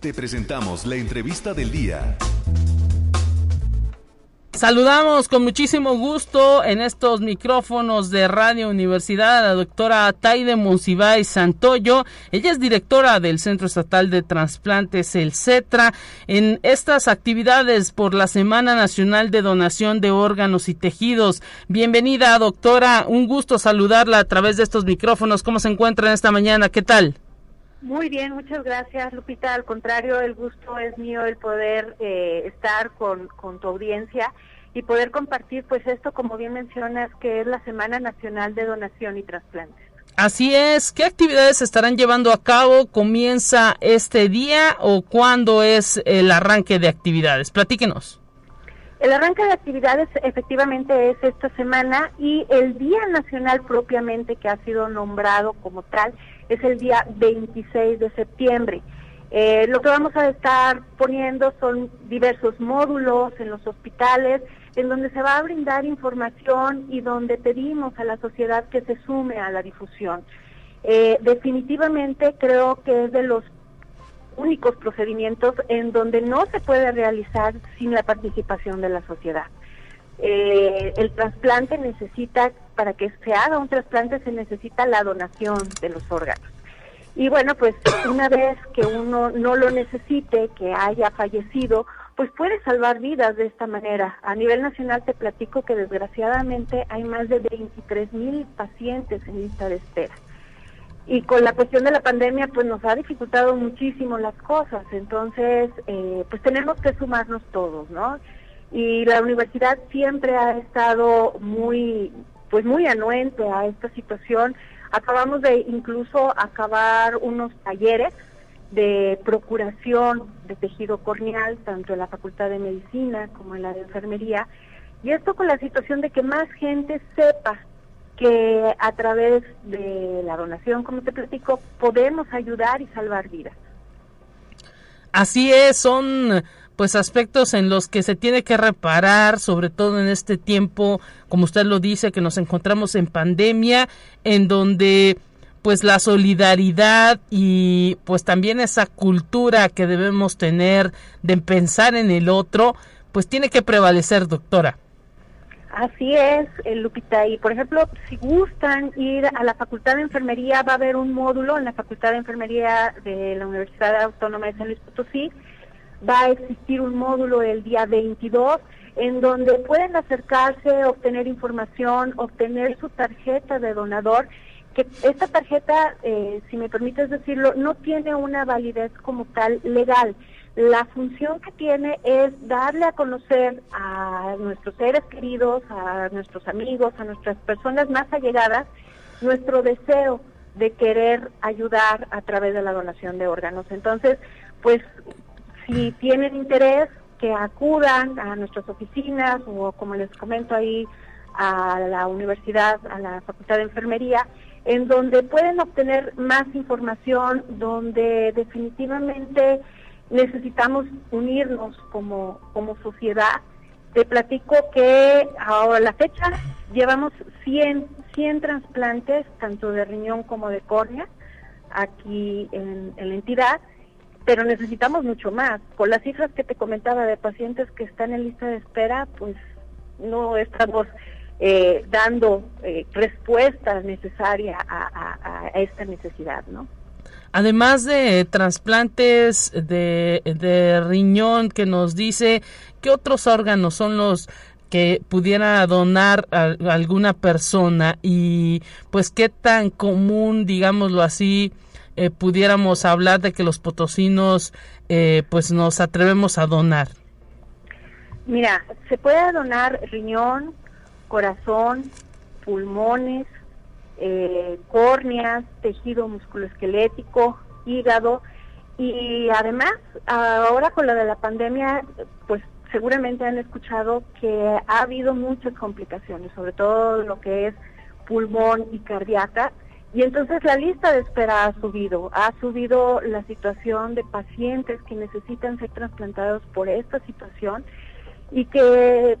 Te presentamos la entrevista del día. Saludamos con muchísimo gusto en estos micrófonos de Radio Universidad a la doctora Taide Monsiváis Santoyo. Ella es directora del Centro Estatal de Transplantes, el CETRA, en estas actividades por la Semana Nacional de Donación de Órganos y Tejidos. Bienvenida, doctora. Un gusto saludarla a través de estos micrófonos. ¿Cómo se encuentra en esta mañana? ¿Qué tal? Muy bien, muchas gracias, Lupita. Al contrario, el gusto es mío el poder eh, estar con, con tu audiencia y poder compartir, pues esto, como bien mencionas, que es la Semana Nacional de Donación y Trasplantes. Así es. ¿Qué actividades se estarán llevando a cabo? ¿Comienza este día o cuándo es el arranque de actividades? Platíquenos. El arranque de actividades efectivamente es esta semana y el Día Nacional propiamente que ha sido nombrado como tal es el día 26 de septiembre. Eh, lo que vamos a estar poniendo son diversos módulos en los hospitales en donde se va a brindar información y donde pedimos a la sociedad que se sume a la difusión. Eh, definitivamente creo que es de los únicos procedimientos en donde no se puede realizar sin la participación de la sociedad. Eh, el trasplante necesita, para que se haga un trasplante se necesita la donación de los órganos. Y bueno, pues una vez que uno no lo necesite, que haya fallecido, pues puede salvar vidas de esta manera. A nivel nacional te platico que desgraciadamente hay más de 23 mil pacientes en lista de espera y con la cuestión de la pandemia pues nos ha dificultado muchísimo las cosas. Entonces eh, pues tenemos que sumarnos todos no y la universidad siempre ha estado muy pues muy anuente a esta situación. Acabamos de incluso acabar unos talleres de procuración de tejido corneal tanto en la facultad de medicina como en la de enfermería. Y esto con la situación de que más gente sepa que a través de la donación, como te platico, podemos ayudar y salvar vidas. Así es, son pues aspectos en los que se tiene que reparar, sobre todo en este tiempo, como usted lo dice, que nos encontramos en pandemia, en donde pues la solidaridad y pues también esa cultura que debemos tener de pensar en el otro, pues tiene que prevalecer, doctora. Así es, eh, Lupita. Y por ejemplo, si gustan ir a la Facultad de Enfermería, va a haber un módulo en la Facultad de Enfermería de la Universidad Autónoma de San Luis Potosí. Va a existir un módulo el día 22 en donde pueden acercarse, obtener información, obtener su tarjeta de donador. Que esta tarjeta, eh, si me permites decirlo, no tiene una validez como tal legal la función que tiene es darle a conocer a nuestros seres queridos, a nuestros amigos, a nuestras personas más allegadas, nuestro deseo de querer ayudar a través de la donación de órganos. Entonces, pues si tienen interés, que acudan a nuestras oficinas o como les comento ahí a la universidad, a la Facultad de Enfermería, en donde pueden obtener más información, donde definitivamente necesitamos unirnos como, como sociedad. Te platico que ahora la fecha llevamos 100, 100 trasplantes, tanto de riñón como de córnea, aquí en, la entidad, pero necesitamos mucho más. Con las cifras que te comentaba de pacientes que están en lista de espera, pues no estamos eh, dando eh, respuesta necesaria a, a esta necesidad, ¿no? Además de trasplantes de, riñón que nos dice qué otros órganos son los que pudiera donar alguna persona y pues qué tan común, digámoslo así, eh, pudiéramos hablar de que los potosinos eh, pues nos atrevemos a donar. Mira, se puede donar riñón, corazón, pulmones, eh, córneas, tejido musculoesquelético, hígado y además ahora con lo de la pandemia, pues seguramente han escuchado que ha habido muchas complicaciones, sobre todo lo que es pulmón y cardíaca. Y entonces la lista de espera ha subido, ha subido la situación de pacientes que necesitan ser trasplantados por esta situación y que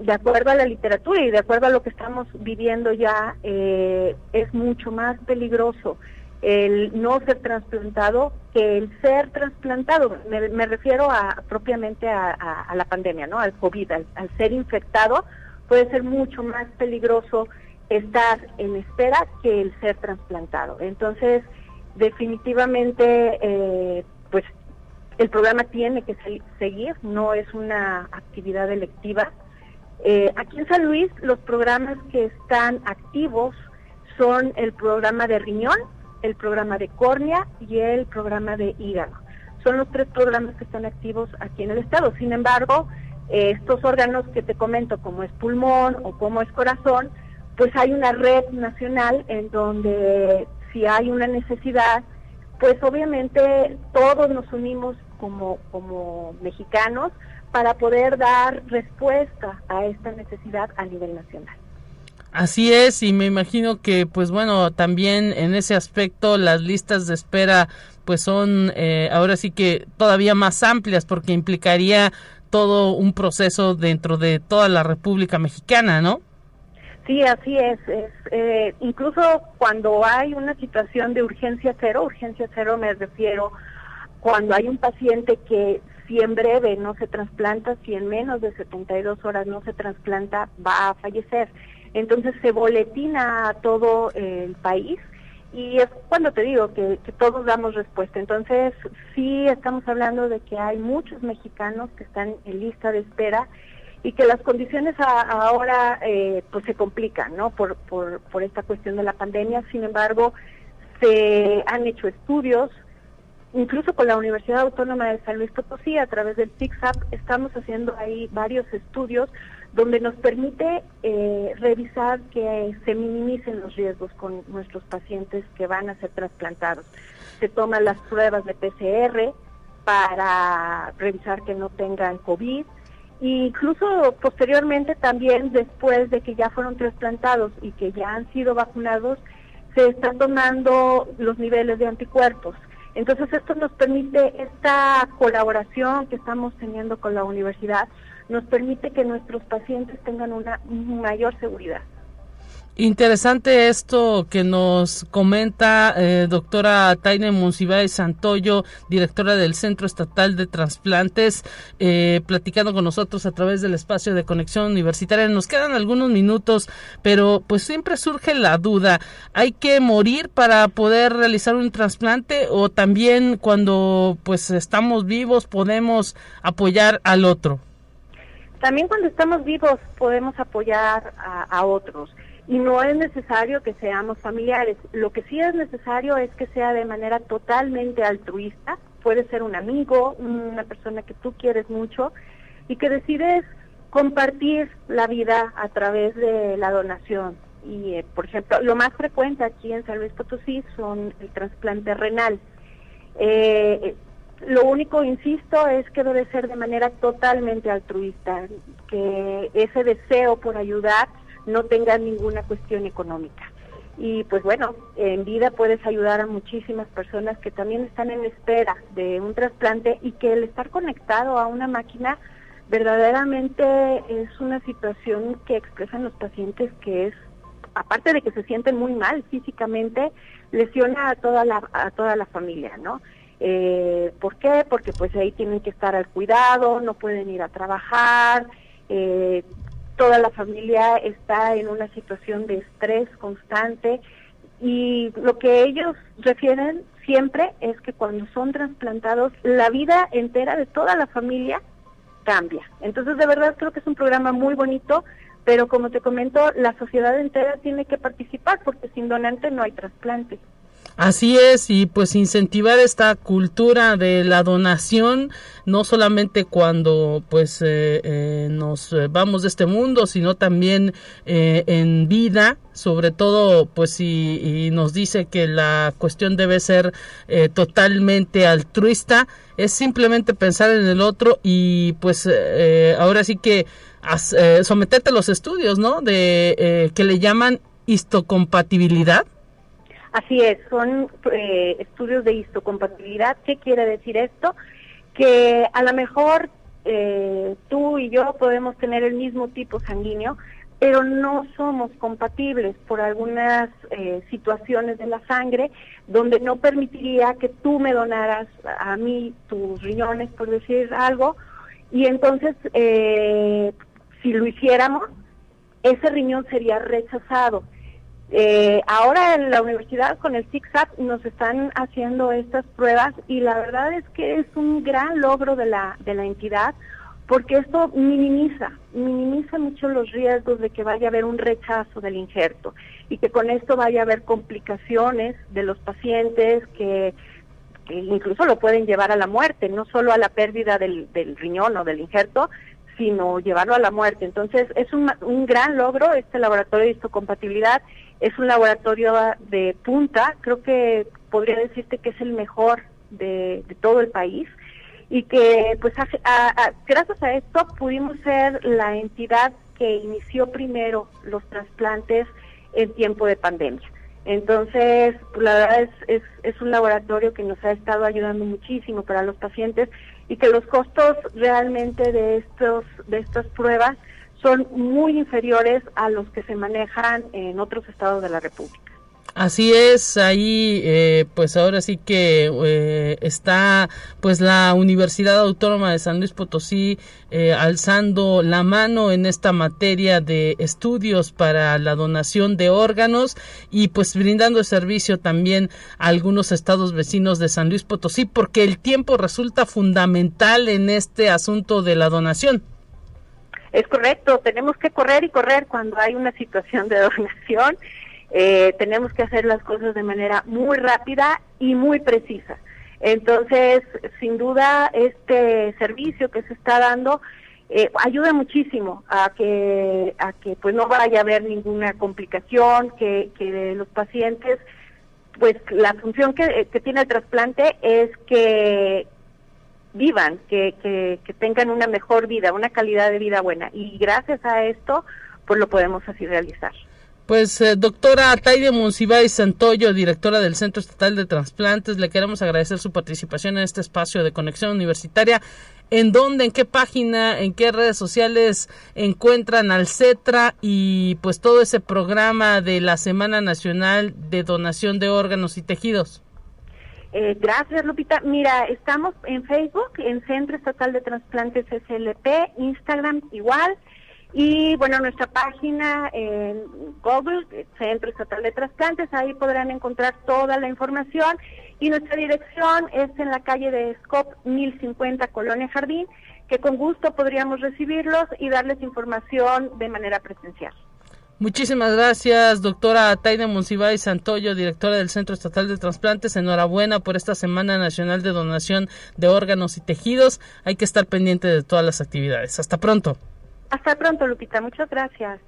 de acuerdo a la literatura y de acuerdo a lo que estamos viviendo ya, eh, es mucho más peligroso el no ser trasplantado que el ser trasplantado. Me, refiero a propiamente a, la pandemia, ¿no? Al COVID, al, ser infectado, puede ser mucho más peligroso estar en espera que el ser trasplantado. Entonces, definitivamente, eh, pues el programa tiene que seguir, no es una actividad electiva. Eh, aquí en San Luis, los programas que están activos son el programa de riñón, el programa de córnea y el programa de hígado. Son los tres programas que están activos aquí en el estado. Sin embargo, eh, estos órganos que te comento, como es pulmón o como es corazón, pues hay una red nacional en donde si hay una necesidad, pues obviamente todos nos unimos como, como mexicanos para poder dar respuesta a esta necesidad a nivel nacional. Así es, y me imagino que, pues bueno, también en ese aspecto las listas de espera, pues son eh, ahora sí que todavía más amplias porque implicaría todo un proceso dentro de toda la República Mexicana, ¿no? Sí, así es. es eh, incluso cuando hay una situación de urgencia cero, urgencia cero me refiero cuando hay un paciente que si en breve no se trasplanta, si en menos de 72 horas no se trasplanta, va a fallecer. Entonces se boletina a todo el país y es cuando te digo que, todos damos respuesta. Entonces sí estamos hablando de que hay muchos mexicanos que están en lista de espera y que las condiciones ahora eh, pues se complican, ¿no? Por, por, por esta cuestión de la pandemia. Sin embargo, se han hecho estudios, incluso con la Universidad Autónoma de San Luis Potosí, a través del CICSAP, estamos haciendo ahí varios estudios donde nos permite eh, revisar que se minimicen los riesgos con nuestros pacientes que van a ser trasplantados. Se toman las pruebas de PCR para revisar que no tengan COVID. E incluso posteriormente también después de que ya fueron trasplantados y que ya han sido vacunados, se están tomando los niveles de anticuerpos. Entonces esto nos permite esta colaboración que estamos teniendo con la universidad nos permite que nuestros pacientes tengan una mayor seguridad. Interesante esto que nos comenta eh, doctora Taine Monsiváis Santoyo, directora del Centro Estatal de Transplantes, eh, platicando con nosotros a través del espacio de conexión universitaria. Nos quedan algunos minutos, pero pues siempre surge la duda, ¿hay que morir para poder realizar un trasplante o también cuando pues estamos vivos podemos apoyar al otro? También cuando estamos vivos podemos apoyar a, otros y no es necesario que seamos familiares. Lo que sí es necesario es que sea de manera totalmente altruista. Puede ser un amigo, una persona que tú quieres mucho y que decides compartir la vida a través de la donación. Y, eh, por ejemplo, lo más frecuente aquí en San Luis Potosí son el trasplante renal. Eh, lo único, insisto, es que debe ser de manera totalmente altruista, que ese deseo por ayudar no tenga ninguna cuestión económica. Y pues bueno, en vida puedes ayudar a muchísimas personas que también están en espera de un trasplante y que el estar conectado a una máquina verdaderamente es una situación que expresan los pacientes que es, aparte de que se sienten muy mal físicamente, lesiona a toda la, a toda la familia, ¿no? Eh, ¿Por qué? Porque pues ahí tienen que estar al cuidado, no pueden ir a trabajar, eh, toda la familia está en una situación de estrés constante y lo que ellos refieren siempre es que cuando son trasplantados la vida entera de toda la familia cambia. Entonces de verdad creo que es un programa muy bonito, pero como te comento, la sociedad entera tiene que participar porque sin donante no hay trasplante. Así es, y pues incentivar esta cultura de la donación, no solamente cuando pues eh, eh, nos eh, vamos de este mundo, sino también en vida, sobre todo pues si nos dice que la cuestión debe ser totalmente altruista, es simplemente pensar en el otro y pues ahora sí que someterte a los estudios, ¿no? De que le llaman histocompatibilidad Así es, son eh, estudios de histocompatibilidad. ¿Qué quiere decir esto? Que a lo mejor eh, tú y yo podemos tener el mismo tipo sanguíneo, pero no somos compatibles por algunas eh, situaciones de la sangre donde no permitiría que tú me donaras a mí tus riñones, por decir algo, y entonces si lo hiciéramos, ese riñón sería rechazado. Eh, ahora en la universidad con el CICSAT nos están haciendo estas pruebas y la verdad es que es un gran logro de la, de la entidad porque esto minimiza, minimiza mucho los riesgos de que vaya a haber un rechazo del injerto y que con esto vaya a haber complicaciones de los pacientes que, incluso lo pueden llevar a la muerte, no solo a la pérdida del, del riñón o del injerto, sino llevarlo a la muerte. Entonces, es un, un gran logro este laboratorio de histocompatibilidad, es un laboratorio de punta, creo que podría decirte que es el mejor de, todo el país y que pues gracias a esto pudimos ser la entidad que inició primero los trasplantes en tiempo de pandemia. Entonces, pues, la verdad es, es, es, un laboratorio que nos ha estado ayudando muchísimo para los pacientes y que los costos realmente de estos de estas pruebas son muy inferiores a los que se manejan en otros estados de la República. Así es, ahí eh, pues ahora sí que eh, está pues la Universidad Autónoma de San Luis Potosí eh, alzando la mano en esta materia de estudios para la donación de órganos y pues brindando servicio también a algunos estados vecinos de San Luis Potosí porque el tiempo resulta fundamental en este asunto de la donación. Es correcto, tenemos que correr y correr cuando hay una situación de donación eh, tenemos que hacer las cosas de manera muy rápida y muy precisa. Entonces, sin duda, este servicio que se está dando eh, ayuda muchísimo a que a que pues no vaya a haber ninguna complicación, que, que los pacientes, pues la función que, que tiene el trasplante es que vivan, que, que, que tengan una mejor vida, una calidad de vida buena. Y gracias a esto, pues lo podemos así realizar. Pues eh, doctora Taide Monsiváis Santoyo, directora del Centro Estatal de Transplantes, le queremos agradecer su participación en este espacio de conexión universitaria. ¿En dónde, en qué página, en qué redes sociales encuentran al CETRA y pues todo ese programa de la Semana Nacional de Donación de Órganos y Tejidos? Eh, gracias, Lupita. Mira, estamos en Facebook, en Centro Estatal de Transplantes SLP, Instagram igual. Y bueno, nuestra página en Google, Centro Estatal de Trasplantes, ahí podrán encontrar toda la información. Y nuestra dirección es en la calle de Scop 1050, Colonia Jardín, que con gusto podríamos recibirlos y darles información de manera presencial. Muchísimas gracias, doctora Taide Monsiváis Santoyo, directora del Centro Estatal de Trasplantes. Enhorabuena por esta Semana Nacional de Donación de Órganos y Tejidos. Hay que estar pendiente de todas las actividades. Hasta pronto. Hasta pronto, Lupita. Muchas gracias.